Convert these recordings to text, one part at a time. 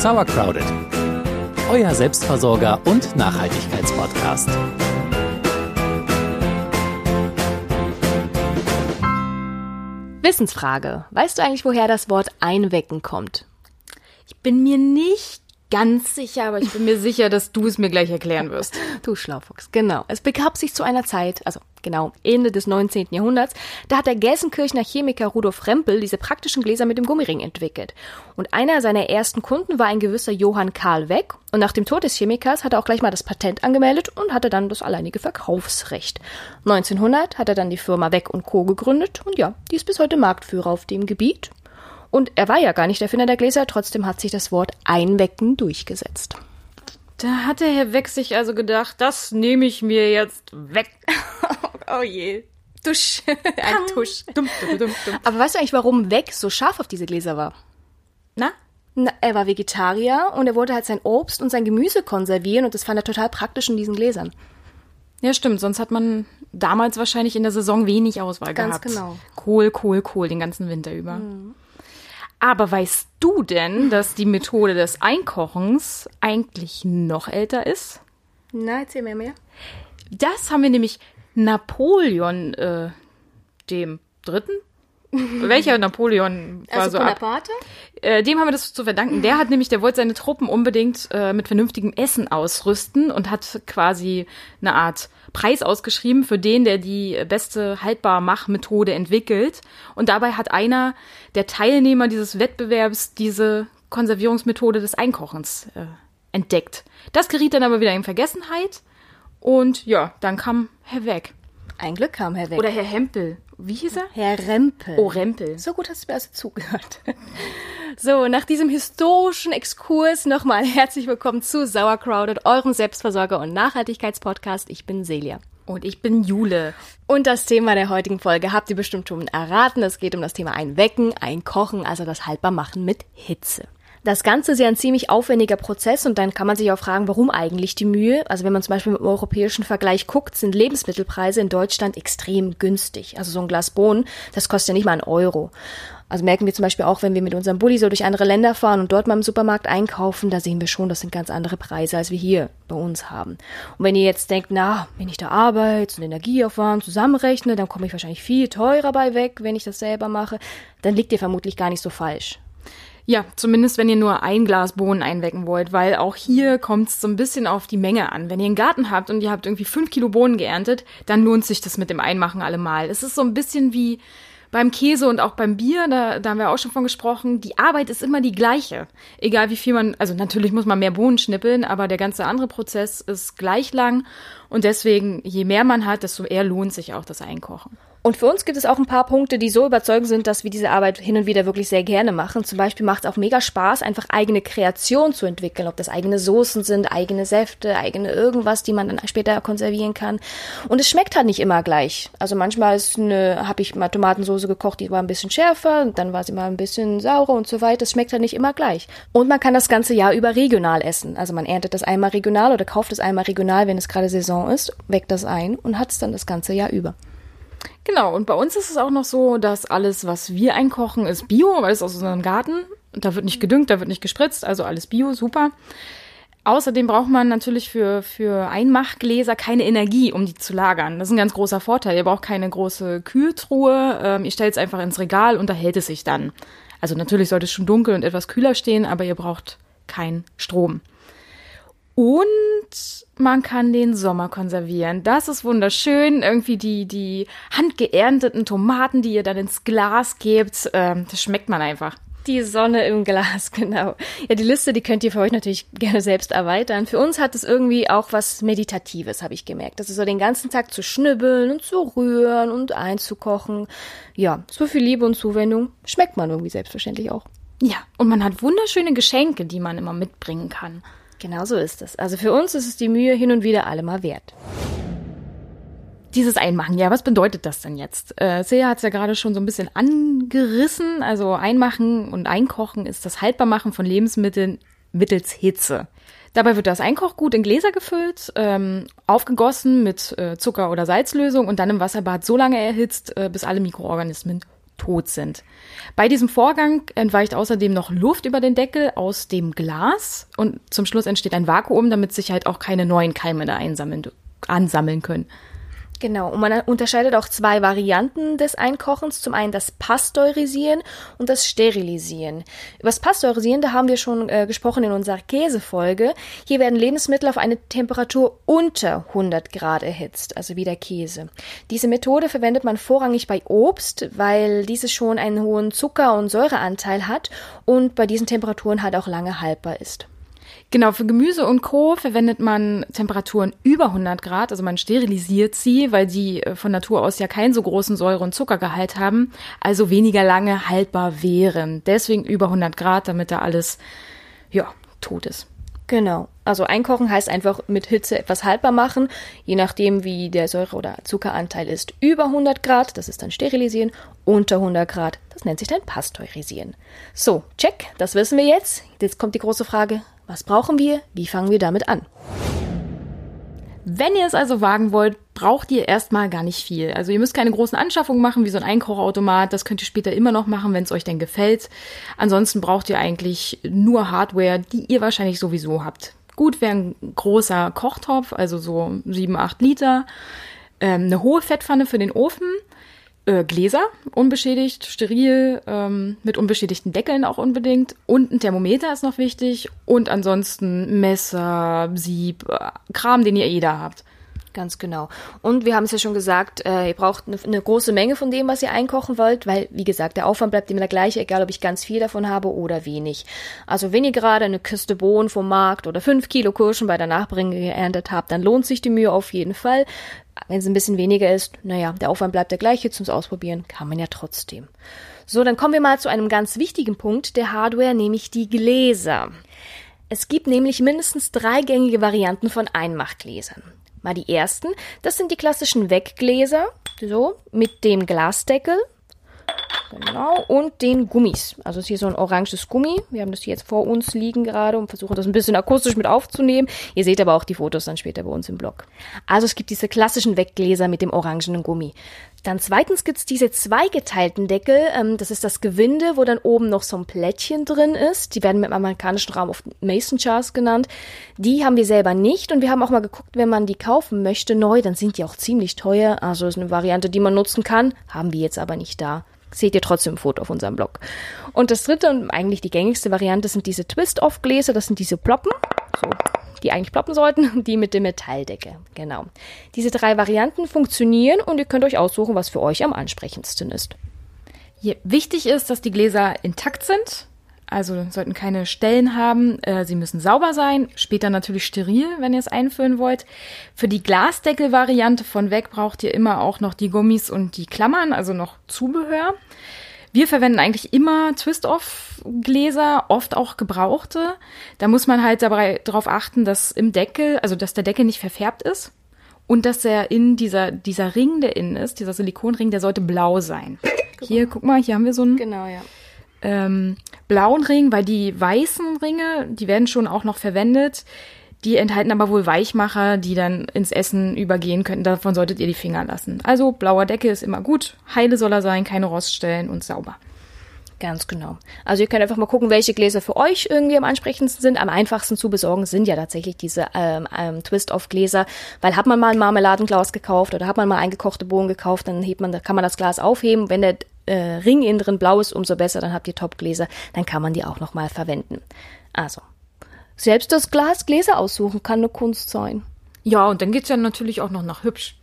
Sauercrowded, euer Selbstversorger und Nachhaltigkeitspodcast. Wissensfrage. Weißt du eigentlich, woher das Wort einwecken kommt? Ich bin mir nicht ganz sicher, aber ich bin mir sicher, dass du es mir gleich erklären wirst. Du Schlaufuchs, genau. Es begab sich zu einer Zeit, also genau Ende des 19. Jahrhunderts, da hat der Gelsenkirchener Chemiker Rudolf Rempel diese praktischen Gläser mit dem Gummiring entwickelt. Und einer seiner ersten Kunden war ein gewisser Johann Karl Weck. Und nach dem Tod des Chemikers hat er auch gleich mal das Patent angemeldet und hatte dann das alleinige Verkaufsrecht. 1900 hat er dann die Firma Weck und Co. gegründet und ja, die ist bis heute Marktführer auf dem Gebiet. Und er war ja gar nicht der Erfinder der Gläser, trotzdem hat sich das Wort Einwecken durchgesetzt. Da hat der Herr Weck sich also gedacht, das nehme ich mir jetzt weg. oh je. Tusch. Ein Tusch. Dumm, dumm, dumm, Aber weißt du eigentlich, warum Weck so scharf auf diese Gläser war? Na? Na, er war Vegetarier und er wollte halt sein Obst und sein Gemüse konservieren und das fand er total praktisch in diesen Gläsern. Ja, stimmt. Sonst hat man damals wahrscheinlich in der Saison wenig Auswahl Ganz gehabt. genau. Kohl, Kohl, Kohl den ganzen Winter über. Mhm. Aber weißt du denn, dass die Methode des Einkochens eigentlich noch älter ist? Na, erzähl mir mehr. Das haben wir nämlich Napoleon, äh, dem Dritten? Welcher Napoleon war also so ab? Bonaparte? Äh, dem haben wir das zu verdanken. Der hat nämlich, der wollte seine Truppen unbedingt äh, mit vernünftigem Essen ausrüsten und hat quasi eine Art Preis ausgeschrieben für den, der die beste Haltbarmachmethode entwickelt. Und dabei hat einer der Teilnehmer dieses Wettbewerbs diese Konservierungsmethode des Einkochens äh, entdeckt. Das geriet dann aber wieder in Vergessenheit. Und ja, dann kam Herr Weg. Ein Glück kam Herr Weg. Oder Herr Hempel. Wie hieß er? Herr Rempel. Oh, Rempel. So gut hast du mir also zugehört. So, nach diesem historischen Exkurs nochmal herzlich willkommen zu Sauercrowded, eurem Selbstversorger- und Nachhaltigkeitspodcast. Ich bin Celia. Und ich bin Jule. Und das Thema der heutigen Folge habt ihr bestimmt schon erraten. Es geht um das Thema Einwecken, Einkochen, also das Haltbarmachen mit Hitze. Das Ganze ist ja ein ziemlich aufwendiger Prozess und dann kann man sich auch fragen, warum eigentlich die Mühe? Also wenn man zum Beispiel dem europäischen Vergleich guckt, sind Lebensmittelpreise in Deutschland extrem günstig. Also so ein Glas Bohnen, das kostet ja nicht mal einen Euro. Also merken wir zum Beispiel auch, wenn wir mit unserem Bulli so durch andere Länder fahren und dort mal im Supermarkt einkaufen, da sehen wir schon, das sind ganz andere Preise, als wir hier bei uns haben. Und wenn ihr jetzt denkt, na, wenn ich da Arbeit und Energieaufwand zusammenrechne, dann komme ich wahrscheinlich viel teurer bei weg, wenn ich das selber mache, dann liegt ihr vermutlich gar nicht so falsch. Ja, zumindest wenn ihr nur ein Glas Bohnen einwecken wollt, weil auch hier kommt es so ein bisschen auf die Menge an. Wenn ihr einen Garten habt und ihr habt irgendwie fünf Kilo Bohnen geerntet, dann lohnt sich das mit dem Einmachen allemal. Es ist so ein bisschen wie beim Käse und auch beim Bier, da, da haben wir auch schon von gesprochen, die Arbeit ist immer die gleiche. Egal wie viel man, also natürlich muss man mehr Bohnen schnippeln, aber der ganze andere Prozess ist gleich lang und deswegen, je mehr man hat, desto eher lohnt sich auch das Einkochen. Und für uns gibt es auch ein paar Punkte, die so überzeugend sind, dass wir diese Arbeit hin und wieder wirklich sehr gerne machen. Zum Beispiel macht es auch mega Spaß, einfach eigene Kreation zu entwickeln, ob das eigene Soßen sind, eigene Säfte, eigene irgendwas, die man dann später konservieren kann. Und es schmeckt halt nicht immer gleich. Also manchmal ist eine, habe ich mal Tomatensoße gekocht, die war ein bisschen schärfer, dann war sie mal ein bisschen saurer und so weiter. Es schmeckt halt nicht immer gleich. Und man kann das ganze Jahr über regional essen. Also man erntet das einmal regional oder kauft es einmal regional, wenn es gerade Saison ist, weckt das ein und hat es dann das ganze Jahr über. Genau, und bei uns ist es auch noch so, dass alles, was wir einkochen, ist Bio, weil es aus unserem Garten. Da wird nicht gedüngt, da wird nicht gespritzt, also alles Bio, super. Außerdem braucht man natürlich für, für Einmachgläser keine Energie, um die zu lagern. Das ist ein ganz großer Vorteil. Ihr braucht keine große Kühltruhe. Ähm, ihr stellt es einfach ins Regal und da hält es sich dann. Also natürlich sollte es schon dunkel und etwas kühler stehen, aber ihr braucht keinen Strom. Und man kann den Sommer konservieren. Das ist wunderschön. Irgendwie die, die handgeernteten Tomaten, die ihr dann ins Glas gebt, ähm, das schmeckt man einfach. Die Sonne im Glas, genau. Ja, die Liste, die könnt ihr für euch natürlich gerne selbst erweitern. Für uns hat es irgendwie auch was Meditatives, habe ich gemerkt. Das ist so den ganzen Tag zu schnibbeln und zu rühren und einzukochen. Ja, so viel Liebe und Zuwendung schmeckt man irgendwie selbstverständlich auch. Ja, und man hat wunderschöne Geschenke, die man immer mitbringen kann. Genau so ist es. Also für uns ist es die Mühe hin und wieder allemal wert. Dieses Einmachen, ja, was bedeutet das denn jetzt? Äh, Sea hat es ja gerade schon so ein bisschen angerissen. Also Einmachen und Einkochen ist das Haltbarmachen von Lebensmitteln mittels Hitze. Dabei wird das Einkochgut in Gläser gefüllt, ähm, aufgegossen mit äh, Zucker- oder Salzlösung und dann im Wasserbad so lange erhitzt, äh, bis alle Mikroorganismen tot sind. Bei diesem Vorgang entweicht außerdem noch Luft über den Deckel aus dem Glas und zum Schluss entsteht ein Vakuum, damit sich halt auch keine neuen Keime da einsammeln, ansammeln können. Genau, und man unterscheidet auch zwei Varianten des Einkochens. Zum einen das Pasteurisieren und das Sterilisieren. Über das Pasteurisieren, da haben wir schon äh, gesprochen in unserer Käsefolge. Hier werden Lebensmittel auf eine Temperatur unter 100 Grad erhitzt, also wie der Käse. Diese Methode verwendet man vorrangig bei Obst, weil dieses schon einen hohen Zucker- und Säureanteil hat und bei diesen Temperaturen halt auch lange haltbar ist. Genau, für Gemüse und Co. verwendet man Temperaturen über 100 Grad, also man sterilisiert sie, weil sie äh, von Natur aus ja keinen so großen Säure- und Zuckergehalt haben, also weniger lange haltbar wären. Deswegen über 100 Grad, damit da alles, ja, tot ist. Genau. Also einkochen heißt einfach mit Hitze etwas haltbar machen, je nachdem wie der Säure- oder Zuckeranteil ist. Über 100 Grad, das ist dann sterilisieren, unter 100 Grad, das nennt sich dann pasteurisieren. So, check, das wissen wir jetzt. Jetzt kommt die große Frage, was brauchen wir? Wie fangen wir damit an? Wenn ihr es also wagen wollt, braucht ihr erstmal gar nicht viel. Also ihr müsst keine großen Anschaffungen machen, wie so ein Einkochautomat. Das könnt ihr später immer noch machen, wenn es euch denn gefällt. Ansonsten braucht ihr eigentlich nur Hardware, die ihr wahrscheinlich sowieso habt. Gut wäre ein großer Kochtopf, also so 7, 8 Liter. Ähm, eine hohe Fettpfanne für den Ofen äh, Gläser, unbeschädigt, steril, ähm, mit unbeschädigten Deckeln auch unbedingt. Und ein Thermometer ist noch wichtig. Und ansonsten Messer, Sieb, äh, Kram, den ihr jeder habt. Ganz genau. Und wir haben es ja schon gesagt, äh, ihr braucht eine, eine, große Menge von dem, was ihr einkochen wollt, weil, wie gesagt, der Aufwand bleibt immer der gleiche, egal ob ich ganz viel davon habe oder wenig. Also wenn ihr gerade eine Kiste Bohnen vom Markt oder fünf Kilo Kirschen bei der Nachbringung geerntet habt, dann lohnt sich die Mühe auf jeden Fall. Wenn es ein bisschen weniger ist, naja, der Aufwand bleibt der gleiche, zum Ausprobieren kann man ja trotzdem. So, dann kommen wir mal zu einem ganz wichtigen Punkt der Hardware, nämlich die Gläser. Es gibt nämlich mindestens drei gängige Varianten von Einmachgläsern. Mal die ersten. Das sind die klassischen Weggläser, so, mit dem Glasdeckel. Genau, und den Gummis. Also ist hier so ein oranges Gummi. Wir haben das hier jetzt vor uns liegen gerade und versuchen das ein bisschen akustisch mit aufzunehmen. Ihr seht aber auch die Fotos dann später bei uns im Blog. Also es gibt diese klassischen Weggläser mit dem orangenen Gummi. Dann zweitens gibt's diese zweigeteilten Deckel. Ähm, das ist das Gewinde, wo dann oben noch so ein Plättchen drin ist. Die werden dem amerikanischen Raum oft Mason Jars genannt. Die haben wir selber nicht und wir haben auch mal geguckt, wenn man die kaufen möchte neu, dann sind die auch ziemlich teuer. Also ist eine Variante, die man nutzen kann, haben wir jetzt aber nicht da. Seht ihr trotzdem ein Foto auf unserem Blog. Und das dritte und eigentlich die gängigste Variante sind diese Twist-Off-Gläser. Das sind diese Ploppen. So die eigentlich ploppen sollten, die mit der Metalldecke. Genau. Diese drei Varianten funktionieren und ihr könnt euch aussuchen, was für euch am ansprechendsten ist. Hier, wichtig ist, dass die Gläser intakt sind. Also sollten keine Stellen haben. Äh, sie müssen sauber sein. Später natürlich steril, wenn ihr es einfüllen wollt. Für die Glasdeckel-Variante von weg braucht ihr immer auch noch die Gummis und die Klammern, also noch Zubehör. Wir verwenden eigentlich immer Twist-Off-Gläser, oft auch gebrauchte. Da muss man halt dabei darauf achten, dass im Deckel, also dass der Deckel nicht verfärbt ist und dass er in dieser, dieser Ring, der innen ist, dieser Silikonring, der sollte blau sein. Hier, guck mal, hier haben wir so einen genau, ja. Ähm, blauen Ring, weil die weißen Ringe, die werden schon auch noch verwendet. Die enthalten aber wohl Weichmacher, die dann ins Essen übergehen könnten. Davon solltet ihr die Finger lassen. Also blauer Decke ist immer gut. Heile soll er sein, keine Roststellen und sauber. Ganz genau. Also ihr könnt einfach mal gucken, welche Gläser für euch irgendwie am ansprechendsten sind. Am einfachsten zu besorgen sind ja tatsächlich diese ähm, ähm, Twist-Off-Gläser, weil hat man mal ein Marmeladenglas gekauft oder hat man mal eingekochte Bohnen gekauft, dann hebt man, kann man das Glas aufheben. Wenn der äh, Ring innen drin blau ist, umso besser, dann habt ihr Top-Gläser, dann kann man die auch nochmal verwenden. Also, selbst das Glas Gläser aussuchen kann eine Kunst sein. Ja, und dann geht's ja natürlich auch noch nach hübsch.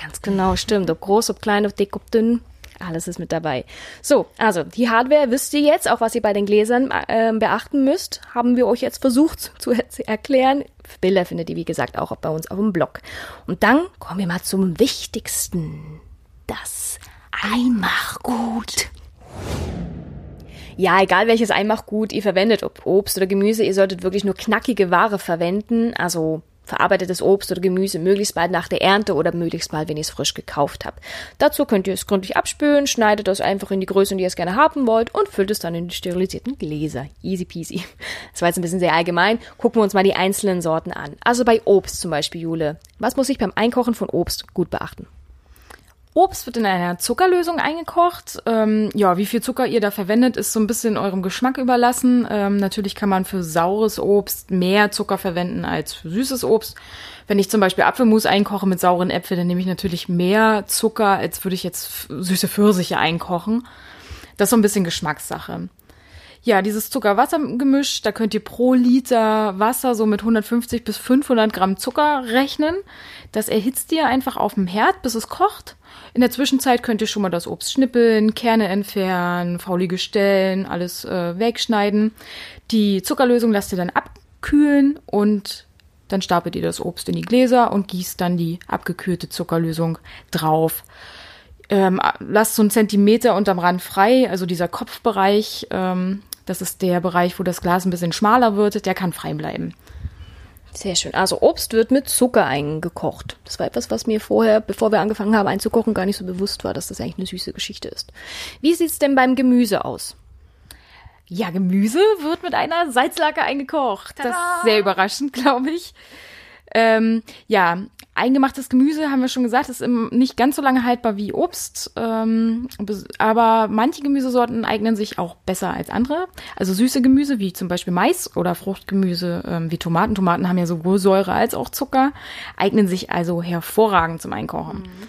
Ganz genau, stimmt. Ob groß, ob klein, ob dick, ob dünn. Alles ist mit dabei. So, also die Hardware wisst ihr jetzt, auch was ihr bei den Gläsern äh, beachten müsst, haben wir euch jetzt versucht zu, zu erklären. Bilder findet ihr, wie gesagt, auch bei uns auf dem Blog. Und dann kommen wir mal zum Wichtigsten. Das Einmachgut. Ja, egal welches Einmachgut ihr verwendet, ob Obst oder Gemüse, ihr solltet wirklich nur knackige Ware verwenden, also verarbeitetes Obst oder Gemüse möglichst bald nach der Ernte oder möglichst bald, wenn ihr es frisch gekauft habt. Dazu könnt ihr es gründlich abspülen, schneidet es einfach in die Größe, die ihr es gerne haben wollt und füllt es dann in die sterilisierten Gläser. Easy peasy. Das war jetzt ein bisschen sehr allgemein. Gucken wir uns mal die einzelnen Sorten an. Also bei Obst zum Beispiel, Jule. Was muss ich beim Einkochen von Obst gut beachten? Obst wird in einer Zuckerlösung eingekocht. Ähm, ja, wie viel Zucker ihr da verwendet, ist so ein bisschen eurem Geschmack überlassen. Ähm, natürlich kann man für saures Obst mehr Zucker verwenden als für süßes Obst. Wenn ich zum Beispiel Apfelmus einkoche mit sauren Äpfeln, dann nehme ich natürlich mehr Zucker, als würde ich jetzt süße Pfirsiche einkochen. Das ist so ein bisschen Geschmackssache. Ja, dieses Zucker-Wasser-Gemisch, da könnt ihr pro Liter Wasser so mit 150 bis 500 Gramm Zucker rechnen. Das erhitzt ihr einfach auf dem Herd, bis es kocht. In der Zwischenzeit könnt ihr schon mal das Obst schnippeln, Kerne entfernen, faulige Stellen, alles äh, wegschneiden. Die Zuckerlösung lasst ihr dann abkühlen und dann stapelt ihr das Obst in die Gläser und gießt dann die abgekühlte Zuckerlösung drauf. Ähm, lasst so einen Zentimeter unterm Rand frei, also dieser Kopfbereich, ähm, das ist der Bereich, wo das Glas ein bisschen schmaler wird, der kann frei bleiben. Sehr schön. Also Obst wird mit Zucker eingekocht. Das war etwas, was mir vorher, bevor wir angefangen haben einzukochen, gar nicht so bewusst war, dass das eigentlich eine süße Geschichte ist. Wie sieht's denn beim Gemüse aus? Ja, Gemüse wird mit einer Salzlake eingekocht. Tada! Das ist sehr überraschend, glaube ich. Ähm, ja, eingemachtes Gemüse, haben wir schon gesagt, ist nicht ganz so lange haltbar wie Obst. Ähm, aber manche Gemüsesorten eignen sich auch besser als andere. Also süße Gemüse, wie zum Beispiel Mais oder Fruchtgemüse, ähm, wie Tomaten. Tomaten haben ja sowohl Säure als auch Zucker, eignen sich also hervorragend zum Einkochen. Mhm.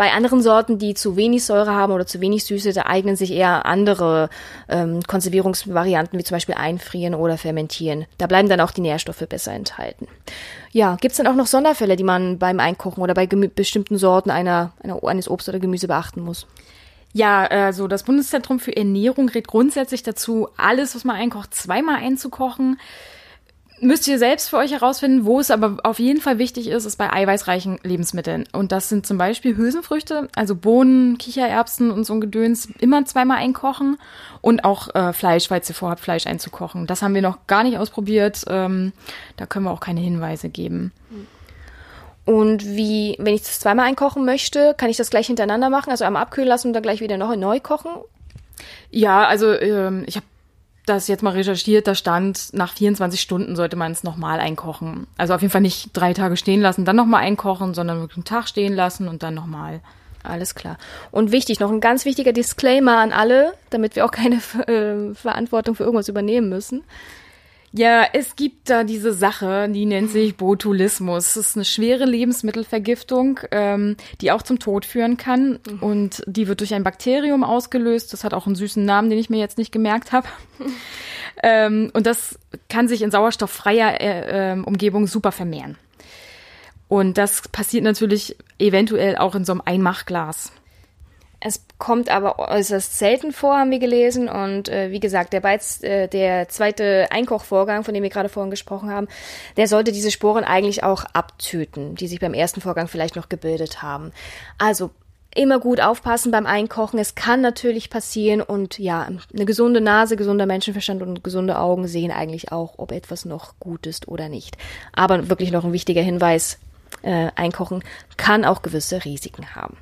Bei anderen Sorten, die zu wenig Säure haben oder zu wenig Süße, da eignen sich eher andere ähm, Konservierungsvarianten, wie zum Beispiel einfrieren oder fermentieren. Da bleiben dann auch die Nährstoffe besser enthalten. Ja, gibt's dann auch noch Sonderfälle, die man beim Einkochen oder bei bestimmten Sorten einer, einer, eines Obst oder Gemüse beachten muss? Ja, also das Bundeszentrum für Ernährung rät grundsätzlich dazu, alles, was man einkocht, zweimal einzukochen müsst ihr selbst für euch herausfinden. Wo es aber auf jeden Fall wichtig ist, ist bei eiweißreichen Lebensmitteln. Und das sind zum Beispiel Hülsenfrüchte, also Bohnen, Kichererbsen und so ein Gedöns, immer zweimal einkochen. Und auch äh, Fleisch, falls ihr vorhabt, Fleisch einzukochen. Das haben wir noch gar nicht ausprobiert. Ähm, da können wir auch keine Hinweise geben. Und wie, wenn ich das zweimal einkochen möchte, kann ich das gleich hintereinander machen, also einmal abkühlen lassen und dann gleich wieder neu, neu kochen? Ja, also ähm, ich habe das jetzt mal recherchiert, da stand, nach 24 Stunden sollte man es nochmal einkochen. Also auf jeden Fall nicht drei Tage stehen lassen, dann nochmal einkochen, sondern wirklich einen Tag stehen lassen und dann nochmal. Alles klar. Und wichtig, noch ein ganz wichtiger Disclaimer an alle, damit wir auch keine äh, Verantwortung für irgendwas übernehmen müssen. Ja, es gibt da diese Sache, die nennt sich Botulismus. Das ist eine schwere Lebensmittelvergiftung, ähm, die auch zum Tod führen kann. Mhm. Und die wird durch ein Bakterium ausgelöst. Das hat auch einen süßen Namen, den ich mir jetzt nicht gemerkt habe. ähm, und das kann sich in sauerstofffreier äh, äh, Umgebung super vermehren. Und das passiert natürlich eventuell auch in so einem Einmachglas. Es kommt aber äußerst selten vor, haben wir gelesen. Und äh, wie gesagt, der, Beiz, äh, der zweite Einkochvorgang, von dem wir gerade vorhin gesprochen haben, der sollte diese Sporen eigentlich auch abtöten, die sich beim ersten Vorgang vielleicht noch gebildet haben. Also immer gut aufpassen beim Einkochen. Es kann natürlich passieren und ja, eine gesunde Nase, gesunder Menschenverstand und gesunde Augen sehen eigentlich auch, ob etwas noch gut ist oder nicht. Aber wirklich noch ein wichtiger Hinweis, äh, Einkochen kann auch gewisse Risiken haben.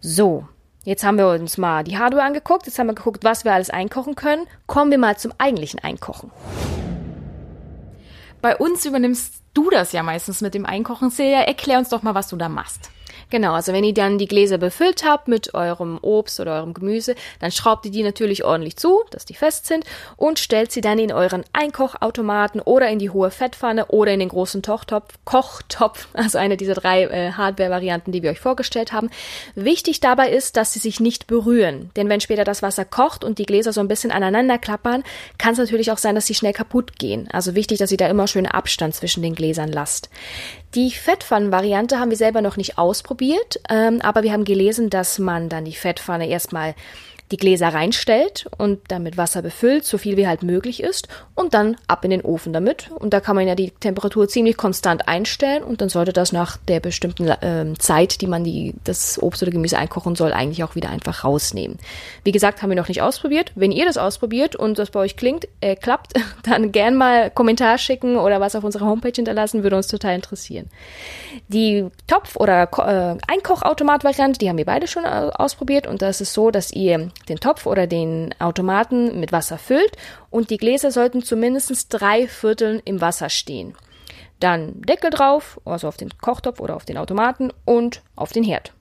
So, Jetzt haben wir uns mal die Hardware angeguckt, jetzt haben wir geguckt, was wir alles einkochen können. Kommen wir mal zum eigentlichen Einkochen. Bei uns übernimmst du das ja meistens mit dem Einkochen. Celia, erklär uns doch mal, was du da machst. Genau, also wenn ihr dann die Gläser befüllt habt mit eurem Obst oder eurem Gemüse, dann schraubt ihr die natürlich ordentlich zu, dass die fest sind und stellt sie dann in euren Einkochautomaten oder in die hohe Fettpfanne oder in den großen Tochtopf, Kochtopf, also eine dieser drei äh, Hardware-Varianten, die wir euch vorgestellt haben. Wichtig dabei ist, dass sie sich nicht berühren, denn wenn später das Wasser kocht und die Gläser so ein bisschen aneinander klappern, kann es natürlich auch sein, dass sie schnell kaputt gehen. Also wichtig, dass ihr da immer schön Abstand zwischen den Gläsern lasst. Die Fettpfannen-Variante haben wir selber noch nicht ausprobiert, ähm, aber wir haben gelesen, dass man dann die Fettpfanne erstmal die Gläser reinstellt und dann mit Wasser befüllt, so viel wie halt möglich ist, und dann ab in den Ofen damit. Und da kann man ja die Temperatur ziemlich konstant einstellen und dann sollte das nach der bestimmten äh, Zeit, die man die, das Obst oder Gemüse einkochen soll, eigentlich auch wieder einfach rausnehmen. Wie gesagt, haben wir noch nicht ausprobiert. Wenn ihr das ausprobiert und das bei euch klingt, äh, klappt, dann gern mal Kommentar schicken oder was auf unserer Homepage hinterlassen, würde uns total interessieren. Die Topf- oder äh, Einkochautomat-Variante, die haben wir beide schon ausprobiert und das ist so, dass ihr den Topf oder den Automaten mit Wasser füllt und die Gläser sollten zumindest drei Vierteln im Wasser stehen. Dann Deckel drauf, also auf den Kochtopf oder auf den Automaten und auf den Herd.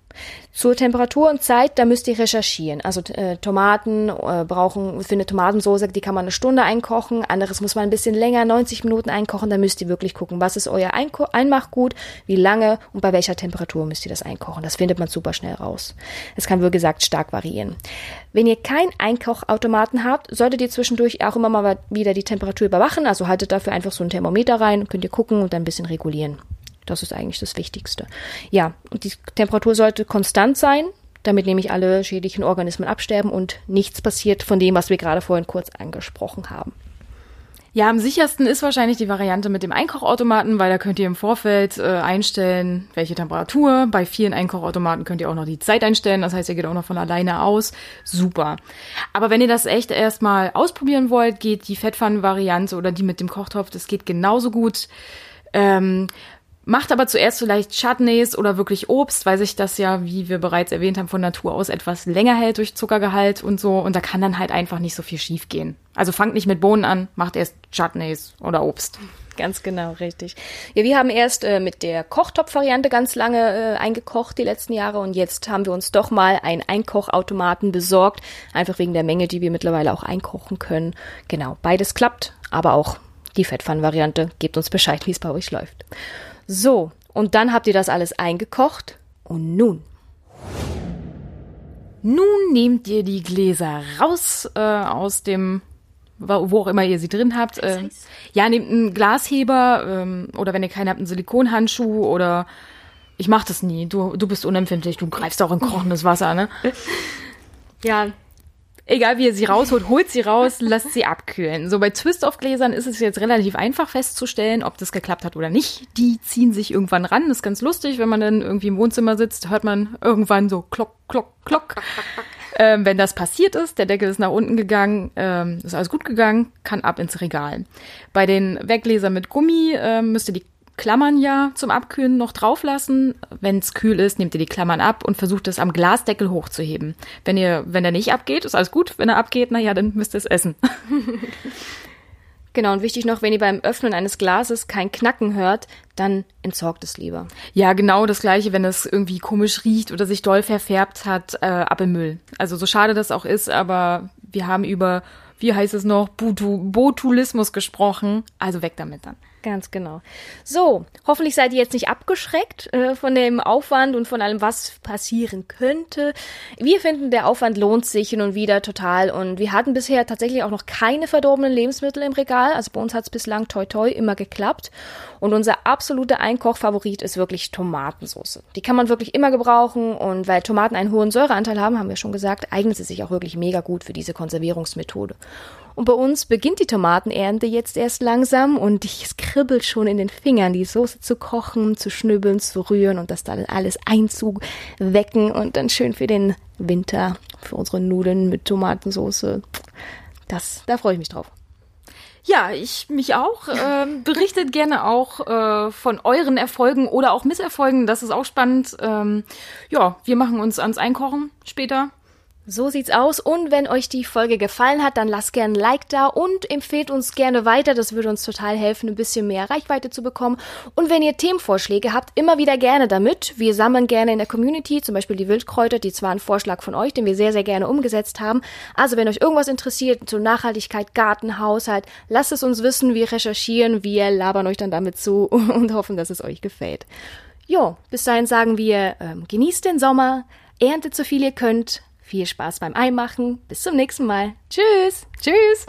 Zur Temperatur und Zeit, da müsst ihr recherchieren. Also äh, Tomaten äh, brauchen, für eine Tomatensauce, die kann man eine Stunde einkochen. Anderes muss man ein bisschen länger, 90 Minuten einkochen. Da müsst ihr wirklich gucken, was ist euer Einko Einmachgut, wie lange und bei welcher Temperatur müsst ihr das einkochen. Das findet man super schnell raus. Es kann, wie gesagt, stark variieren. Wenn ihr keinen Einkochautomaten habt, solltet ihr zwischendurch auch immer mal wieder die Temperatur überwachen. Also haltet dafür einfach so ein Thermometer rein, könnt ihr gucken und dann ein bisschen regulieren. Das ist eigentlich das Wichtigste. Ja, und die Temperatur sollte konstant sein, damit nämlich alle schädlichen Organismen absterben und nichts passiert von dem, was wir gerade vorhin kurz angesprochen haben. Ja, am sichersten ist wahrscheinlich die Variante mit dem Einkochautomaten, weil da könnt ihr im Vorfeld äh, einstellen, welche Temperatur. Bei vielen Einkochautomaten könnt ihr auch noch die Zeit einstellen, das heißt, ihr geht auch noch von alleine aus. Super. Aber wenn ihr das echt erstmal ausprobieren wollt, geht die Fettpfannen-Variante oder die mit dem Kochtopf, das geht genauso gut. Ähm, Macht aber zuerst vielleicht Chutneys oder wirklich Obst, weil sich das ja, wie wir bereits erwähnt haben, von Natur aus etwas länger hält durch Zuckergehalt und so. Und da kann dann halt einfach nicht so viel schief gehen. Also fangt nicht mit Bohnen an, macht erst Chutneys oder Obst. Ganz genau, richtig. Ja, wir haben erst äh, mit der Kochtopf-Variante ganz lange äh, eingekocht die letzten Jahre und jetzt haben wir uns doch mal einen Einkochautomaten besorgt, einfach wegen der Menge, die wir mittlerweile auch einkochen können. Genau, beides klappt, aber auch die Fettpfannen-Variante. Gebt uns Bescheid, wie es bei euch läuft. So, und dann habt ihr das alles eingekocht. Und nun? Nun nehmt ihr die Gläser raus äh, aus dem, wo auch immer ihr sie drin habt. Äh, ja, nehmt einen Glasheber ähm, oder wenn ihr keinen habt, einen Silikonhandschuh oder ich mach das nie. Du, du bist unempfindlich, du greifst auch in kochendes Wasser, ne? Ja, Egal wie ihr sie rausholt, holt sie raus, lasst sie abkühlen. So bei Twist-Off-Gläsern ist es jetzt relativ einfach festzustellen, ob das geklappt hat oder nicht. Die ziehen sich irgendwann ran. Das ist ganz lustig, wenn man dann irgendwie im Wohnzimmer sitzt, hört man irgendwann so klock, klock, klock. Ähm, wenn das passiert ist, der Deckel ist nach unten gegangen, ähm, ist alles gut gegangen, kann ab ins Regal. Bei den Weggläsern mit Gummi ähm, müsst ihr die Klammern ja zum Abkühlen noch drauf lassen. Wenn es kühl ist, nehmt ihr die Klammern ab und versucht es am Glasdeckel hochzuheben. Wenn ihr, wenn er nicht abgeht, ist alles gut. Wenn er abgeht, na ja, dann müsst ihr es essen. Genau, und wichtig noch, wenn ihr beim Öffnen eines Glases kein Knacken hört, dann entsorgt es lieber. Ja, genau das gleiche, wenn es irgendwie komisch riecht oder sich doll verfärbt hat, äh, ab im Müll. Also so schade das auch ist, aber wir haben über, wie heißt es noch, Botu Botulismus gesprochen. Also weg damit dann. Ganz genau. So, hoffentlich seid ihr jetzt nicht abgeschreckt äh, von dem Aufwand und von allem, was passieren könnte. Wir finden, der Aufwand lohnt sich hin und wieder total und wir hatten bisher tatsächlich auch noch keine verdorbenen Lebensmittel im Regal. Also bei uns hat es bislang toi toi immer geklappt. Und unser absoluter Einkochfavorit ist wirklich Tomatensauce. Die kann man wirklich immer gebrauchen und weil Tomaten einen hohen Säureanteil haben, haben wir schon gesagt, eignet sie sich auch wirklich mega gut für diese Konservierungsmethode. Und bei uns beginnt die Tomatenernte jetzt erst langsam und es kribbelt schon in den Fingern, die Soße zu kochen, zu schnübbeln, zu rühren und das dann alles einzuwecken und dann schön für den Winter, für unsere Nudeln mit Tomatensauce. Das, da freue ich mich drauf. Ja, ich mich auch. Ähm, berichtet gerne auch äh, von euren Erfolgen oder auch Misserfolgen. Das ist auch spannend. Ähm, ja, wir machen uns ans Einkochen später. So sieht's aus. Und wenn euch die Folge gefallen hat, dann lasst gerne ein Like da und empfehlt uns gerne weiter. Das würde uns total helfen, ein bisschen mehr Reichweite zu bekommen. Und wenn ihr Themenvorschläge habt, immer wieder gerne damit. Wir sammeln gerne in der Community, zum Beispiel die Wildkräuter, die zwar ein Vorschlag von euch, den wir sehr, sehr gerne umgesetzt haben. Also wenn euch irgendwas interessiert zu Nachhaltigkeit, Garten, Haushalt, lasst es uns wissen. Wir recherchieren, wir labern euch dann damit zu und hoffen, dass es euch gefällt. Jo, bis dahin sagen wir, ähm, genießt den Sommer, erntet so viel ihr könnt, viel Spaß beim Einmachen. Bis zum nächsten Mal. Tschüss. Tschüss.